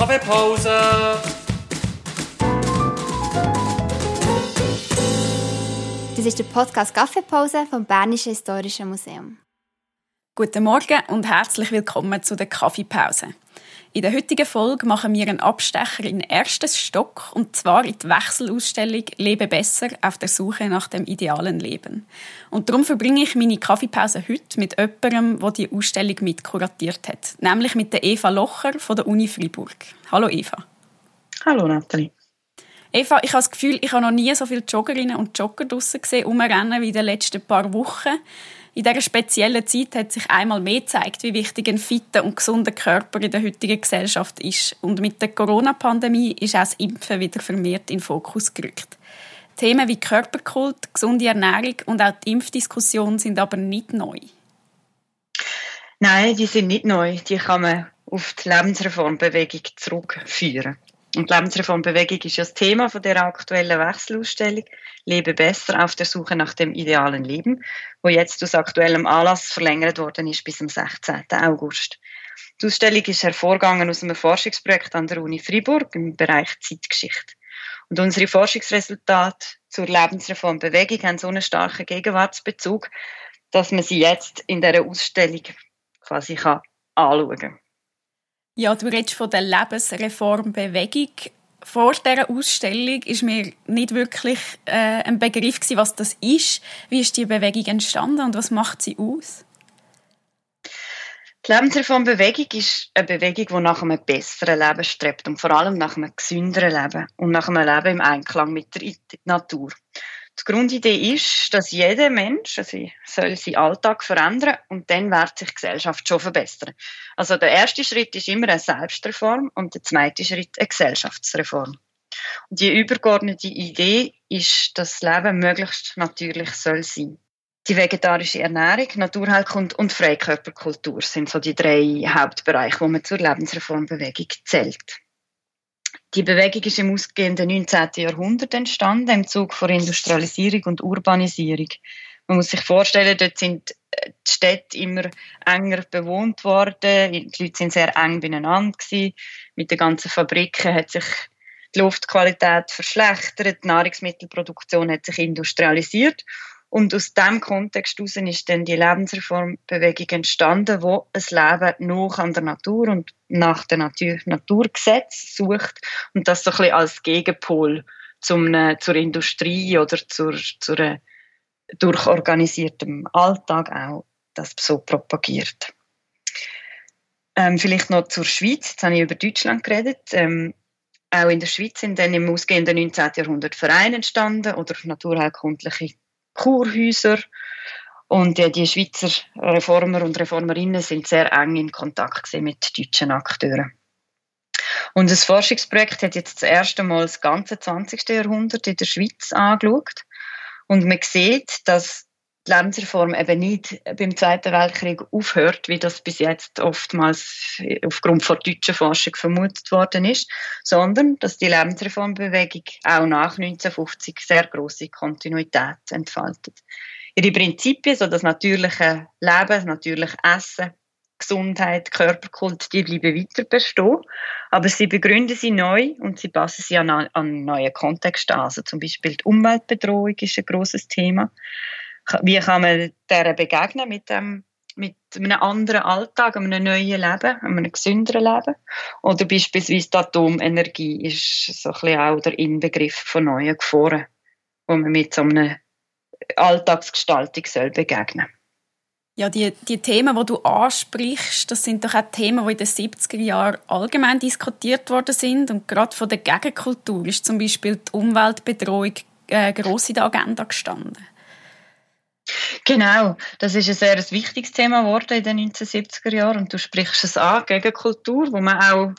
Kaffeepause! Das ist der Podcast Kaffeepause vom Bernischen Historischen Museum. Guten Morgen und herzlich willkommen zu der Kaffeepause. In der heutigen Folge machen wir einen Abstecher in den ersten Stock und zwar in die Wechselausstellung Lebe besser auf der Suche nach dem idealen Leben. Und darum verbringe ich meine Kaffeepause heute mit jemandem, der die Ausstellung mitkuratiert hat, nämlich mit der Eva Locher von der Uni Freiburg. Hallo Eva. Hallo Nathalie. Eva, ich habe das Gefühl, ich habe noch nie so viele Joggerinnen und Jogger draussen gesehen, umrennen wie in den letzten paar Wochen. In dieser speziellen Zeit hat sich einmal mehr gezeigt, wie wichtig ein fitter und gesunder Körper in der heutigen Gesellschaft ist. Und mit der Corona-Pandemie ist auch das Impfen wieder vermehrt in den Fokus gerückt. Themen wie Körperkult, gesunde Ernährung und auch die Impfdiskussion sind aber nicht neu. Nein, die sind nicht neu. Die kann man auf die Lebensreformbewegung zurückführen. Und Lebensreformbewegung ist ja das Thema von der aktuellen Wechselausstellung Lebe besser auf der Suche nach dem idealen Leben, wo jetzt aus aktuellem Anlass verlängert worden ist bis zum 16. August. Die Ausstellung ist hervorgegangen aus einem Forschungsprojekt an der Uni Freiburg im Bereich Zeitgeschichte. Und unsere Forschungsresultate zur Lebensreformbewegung haben so einen starken Gegenwartsbezug, dass man sie jetzt in der Ausstellung quasi kann anschauen kann. Ja, du redest von der Lebensreformbewegung. Vor dieser Ausstellung ist mir nicht wirklich äh, ein Begriff gewesen, was das ist. Wie ist die Bewegung entstanden und was macht sie aus? Die Lebensreformbewegung ist eine Bewegung, die nach einem besseren Leben strebt und vor allem nach einem gesünderen Leben und nach einem Leben im Einklang mit der Natur. Die Grundidee ist, dass jeder Mensch also soll seinen Alltag verändern und dann wird sich die Gesellschaft schon verbessern. Also der erste Schritt ist immer eine Selbstreform und der zweite Schritt eine Gesellschaftsreform. Und die übergeordnete Idee ist, dass das Leben möglichst natürlich soll sein. Die vegetarische Ernährung, Naturheilkunde und Freikörperkultur sind so die drei Hauptbereiche, wo man zur Lebensreformbewegung zählt. Die Bewegung ist im ausgehenden 19. Jahrhundert entstanden, im Zug von Industrialisierung und Urbanisierung. Man muss sich vorstellen, dort sind äh, die Städte immer enger bewohnt worden, die Leute sind sehr eng beieinander gewesen. Mit den ganzen Fabriken hat sich die Luftqualität verschlechtert, die Nahrungsmittelproduktion hat sich industrialisiert und aus diesem Kontext heraus ist dann die Lebensreformbewegung entstanden, wo ein Leben noch an der Natur und nach dem Natur Naturgesetz sucht und das so ein bisschen als Gegenpol zum, äh, zur Industrie oder zur, zur durchorganisiertem Alltag auch das so propagiert. Ähm, vielleicht noch zur Schweiz. Jetzt habe ich über Deutschland geredet. Ähm, auch in der Schweiz sind dann im ausgehenden 19. Jahrhundert Vereine entstanden oder naturheilkundliche Kurhäuser. Und ja, die Schweizer Reformer und Reformerinnen sind sehr eng in Kontakt mit deutschen Akteuren. Und das Forschungsprojekt hat jetzt das erste Mal das ganze 20. Jahrhundert in der Schweiz angeschaut. Und man sieht, dass Lebensreform eben nicht beim Zweiten Weltkrieg aufhört, wie das bis jetzt oftmals aufgrund von deutscher Forschung vermutet worden ist, sondern dass die Lebensreformbewegung auch nach 1950 sehr große Kontinuität entfaltet. Ihre Prinzipien, so das natürliche Leben, das natürliche Essen, Gesundheit, Körperkult, die bleiben weiter bestehen, aber sie begründen sie neu und sie passen sie an, an neue Kontexte an. Also zum Beispiel die Umweltbedrohung ist ein großes Thema wie kann man der begegnen mit dem mit einem anderen Alltag, einem neuen Leben, einem gesünderen Leben. Oder beispielsweise die Atomenergie ist so ein bisschen auch der Inbegriff von neuen Gefahren, wo man mit so einer Alltagsgestaltung soll begegnen ja, die, die Themen, die du ansprichst, das sind doch auch Themen, die in den 70er Jahren allgemein diskutiert worden sind. Und gerade von der Gegenkultur ist zum Beispiel die Umweltbedrohung äh, gross in der Agenda gestanden. Genau, das ist ein sehr wichtiges Thema geworden in den 1970er Jahren. Und du sprichst es an, Gegenkultur, wo man auch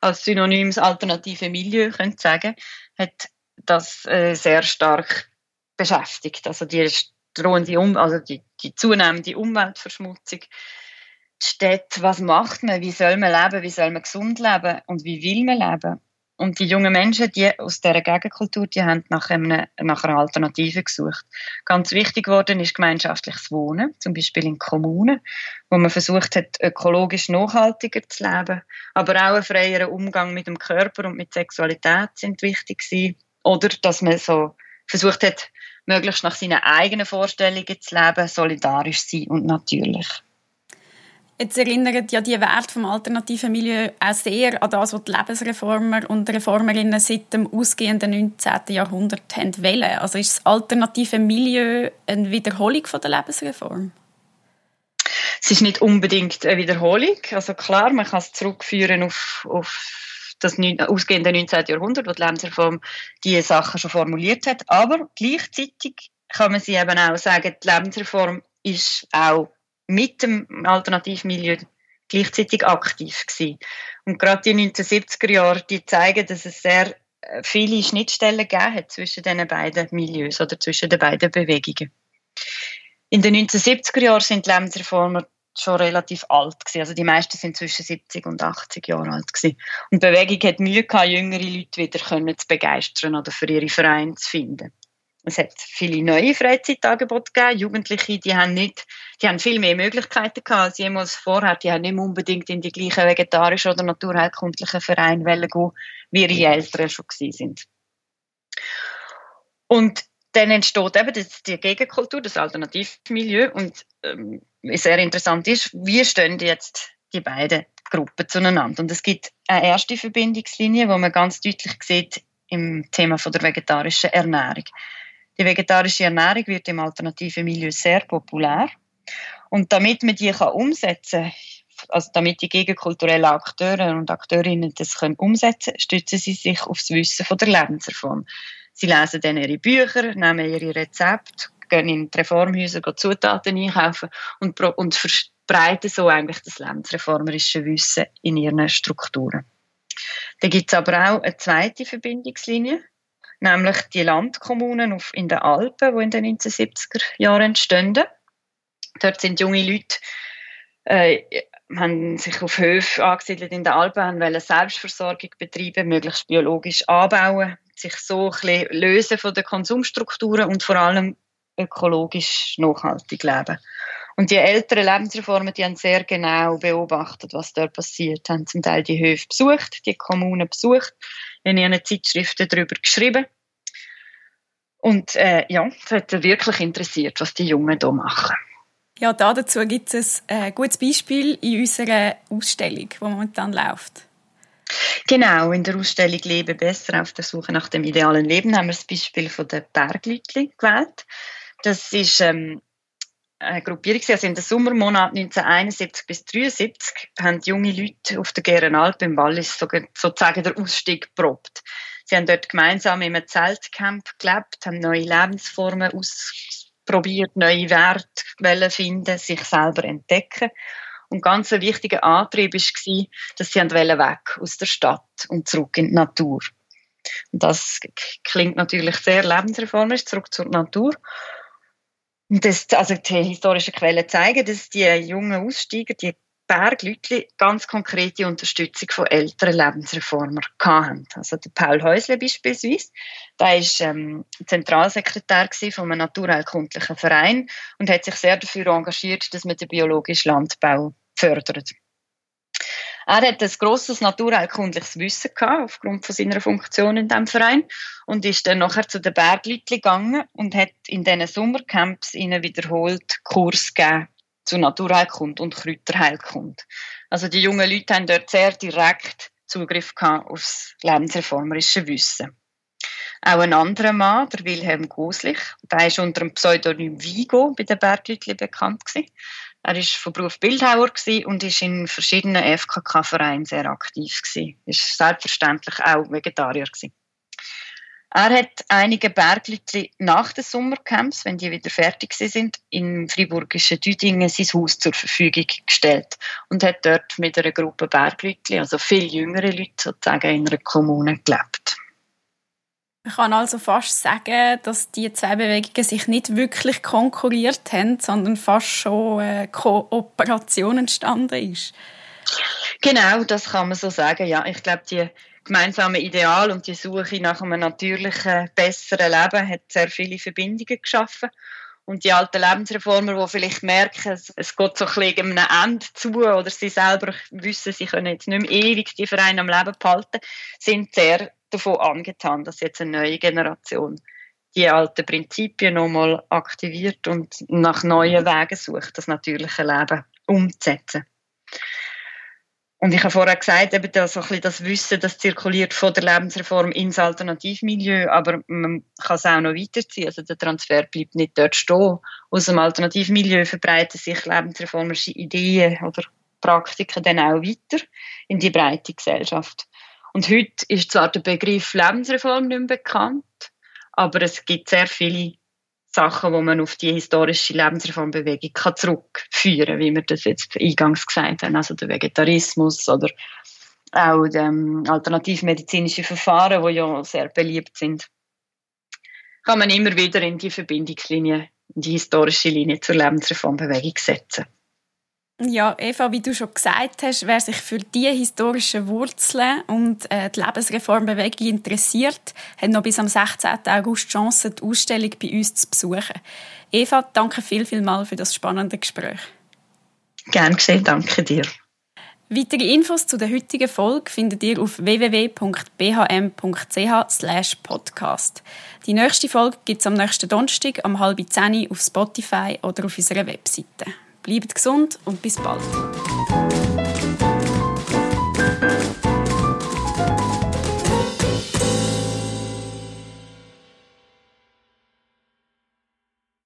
als synonymes alternative Milieu könnte sagen, hat das äh, sehr stark beschäftigt. Also die drohende um also die, die zunehmende Umweltverschmutzung, die Städte, was macht man, wie soll man leben, wie soll man gesund leben? Und wie will man leben Und die jungen Menschen, die aus dieser Gegenkultur, die haben nach, einem, nach einer Alternative gesucht. Ganz wichtig geworden ist gemeinschaftliches Wohnen, zum Beispiel in Kommunen, wo man versucht hat, ökologisch nachhaltiger zu leben. Aber auch ein freierer Umgang mit dem Körper und mit Sexualität sind wichtig gewesen. Oder dass man so versucht hat, möglichst nach seinen eigenen Vorstellungen zu leben, solidarisch sein und natürlich. Jetzt erinnert ja die Werte vom alternativen Milieu auch sehr an das, was die Lebensreformer und Reformerinnen seit dem ausgehenden 19. Jahrhundert haben wollen. Also ist das alternative Milieu eine Wiederholung von der Lebensreform? Es ist nicht unbedingt eine Wiederholung. Also klar, man kann es zurückführen auf, auf das ausgehende 19. Jahrhundert, wo die Lebensreform diese Sachen schon formuliert hat. Aber gleichzeitig kann man sie eben auch sagen, die Lebensreform ist auch mit dem Alternativmilieu gleichzeitig aktiv gewesen. Und gerade die 1970er Jahre, die zeigen, dass es sehr äh, viele Schnittstellen gegeben hat zwischen den beiden Milieus oder zwischen den beiden Bewegungen. In den 1970er Jahren sind die Lebensreformer schon relativ alt gewesen. Also die meisten sind zwischen 70 und 80 Jahre alt gewesen. Und die Bewegung hat Mühe gehabt, jüngere Leute wieder zu begeistern oder für ihre Vereine zu finden. Es hat viele neue Freizeitangebote gegeben. Jugendliche, die haben nicht, die haben viel mehr Möglichkeiten gehabt als jemals vorher. Die haben nicht unbedingt in die gleichen vegetarischen oder naturheilkundlichen Vereine gehen, wie ihre Eltern schon gewesen sind. Und dann entsteht eben das, die Gegenkultur, das Alternativmilieu. Und ähm, sehr interessant ist, wie stehen jetzt die beiden Gruppen zueinander. Und es gibt eine erste Verbindungslinie, wo man ganz deutlich sieht im Thema von der vegetarischen Ernährung. Die vegetarische Ernährung wird im alternativen Milieu sehr populär. Und damit man die kann umsetzen kann, also damit die gegenkulturellen Akteure und Akteurinnen das können umsetzen können, stützen sie sich auf das Wissen von der Lebensreform. Sie lesen dann ihre Bücher, nehmen ihre Rezepte, gehen in die Reformhäuser, gehen Zutaten einkaufen und, und verbreiten so eigentlich das lebensreformerische Wissen in ihren Strukturen. Da gibt es aber auch eine zweite Verbindungslinie, nämlich die Landkommunen in den Alpen, die in den 1970er Jahren entstanden. Dort sind junge Leute, äh, haben sich auf Höfe angesiedelt in den Alpen, haben wollen Selbstversorgung betreiben, möglichst biologisch anbauen, sich so ein bisschen lösen von den Konsumstrukturen und vor allem ökologisch nachhaltig leben. Und die älteren Lebensreformen, die haben sehr genau beobachtet, was dort passiert, haben zum Teil die Höfe besucht, die Kommunen besucht, in ihren Zeitschriften darüber geschrieben. Und äh, ja, es hat wirklich interessiert, was die Jungen hier machen. Ja, dazu gibt es ein äh, gutes Beispiel in unserer Ausstellung, die momentan läuft. Genau, in der Ausstellung Leben besser auf der Suche nach dem idealen Leben haben wir das Beispiel von der Berglütli gewählt. Das ist ähm, eine Gruppierung. Also in den Sommermonaten 1971 bis 1973 haben junge Leute auf der Gärenalp im Wallis sozusagen der Ausstieg geprobt. Sie haben dort gemeinsam in einem Zeltcamp gelebt, haben neue Lebensformen ausprobiert, neue Werte finden, sich selber entdecken. Und ganz ein wichtiger Antrieb war, dass sie weg aus der Stadt und zurück in die Natur. Und das klingt natürlich sehr lebensreformisch, zurück zur Natur. Das, also die historischen Quellen zeigen, dass die jungen Aussteiger, die Bergleute ganz konkrete Unterstützung von älteren Lebensreformern hatten. Also der Paul Häusle beispielsweise, der war ähm, Zentralsekretär von einem naturheilkundlichen Verein und hat sich sehr dafür engagiert, dass man den biologischen Landbau fördert. Er hat ein grosses naturheilkundliches Wissen gehabt, aufgrund von seiner Funktion in diesem Verein und ist dann nachher zu den Bergleuten gegangen und hat in diesen Sommercamps ihnen wiederholt Kurs gegeben zu Naturheilkund und Kräuterheilkund. Also die jungen Leute haben dort sehr direkt Zugriff gehabt aufs lebensreformerische Wissen. Auch ein anderer Mann, der Wilhelm Goslich, der ist unter dem Pseudonym Vigo bei den Bergleuten bekannt gewesen. Er war von Beruf Bildhauer und ist in verschiedenen FKK-Vereinen sehr aktiv. Er ist selbstverständlich auch Vegetarier. Er hat einige Bergleute nach den Sommercamps, wenn die wieder fertig sind, in friburgischen Düdingen sein Haus zur Verfügung gestellt und hat dort mit einer Gruppe Bergleute, also viel jüngere Leute sozusagen, in einer Kommune gelebt. Man kann also fast sagen, dass die zwei Bewegungen sich nicht wirklich konkurriert haben, sondern fast schon eine Kooperation entstanden ist. Genau, das kann man so sagen. Ja, ich glaube, die gemeinsame Ideal und die Suche nach einem natürlichen, besseren Leben hat sehr viele Verbindungen geschaffen. Und die alten Lebensreformer, die vielleicht merken, es, geht so ein bisschen einem Ende zu oder sie selber wissen, sie können jetzt nicht mehr ewig die Vereine am Leben behalten, sind sehr davon angetan, dass jetzt eine neue Generation die alten Prinzipien nochmal aktiviert und nach neuen Wegen sucht, das natürliche Leben umzusetzen. Und ich habe vorher gesagt, eben das, so das Wissen, das zirkuliert von der Lebensreform ins Alternativmilieu, aber man kann es auch noch weiterziehen. Also der Transfer bleibt nicht dort stehen. Aus dem Alternativmilieu verbreiten sich lebensreformische Ideen oder Praktiken dann auch weiter in die breite Gesellschaft. Und heute ist zwar der Begriff Lebensreform nicht mehr bekannt, aber es gibt sehr viele Sachen, wo man auf die historische Lebensreformbewegung kann zurückführen, wie wir das jetzt eingangs gesagt haben, also der Vegetarismus oder auch ähm, alternativmedizinische Verfahren, die ja sehr beliebt sind, kann man immer wieder in die Verbindungslinie, in die historische Linie zur Lebensreformbewegung setzen. Ja, Eva, wie du schon gesagt hast, wer sich für die historischen Wurzeln und äh, die Lebensreformbewegung interessiert, hat noch bis am 16. August die Chance, die Ausstellung bei uns zu besuchen. Eva, danke viel, viel mal für das spannende Gespräch. Gern geschehen, danke dir. Weitere Infos zu der heutigen Folge findet ihr auf www.bhm.ch/podcast. Die nächste Folge gibt es am nächsten Donnerstag um halb zehn auf Spotify oder auf unserer Webseite. Bleibt gesund und bis bald.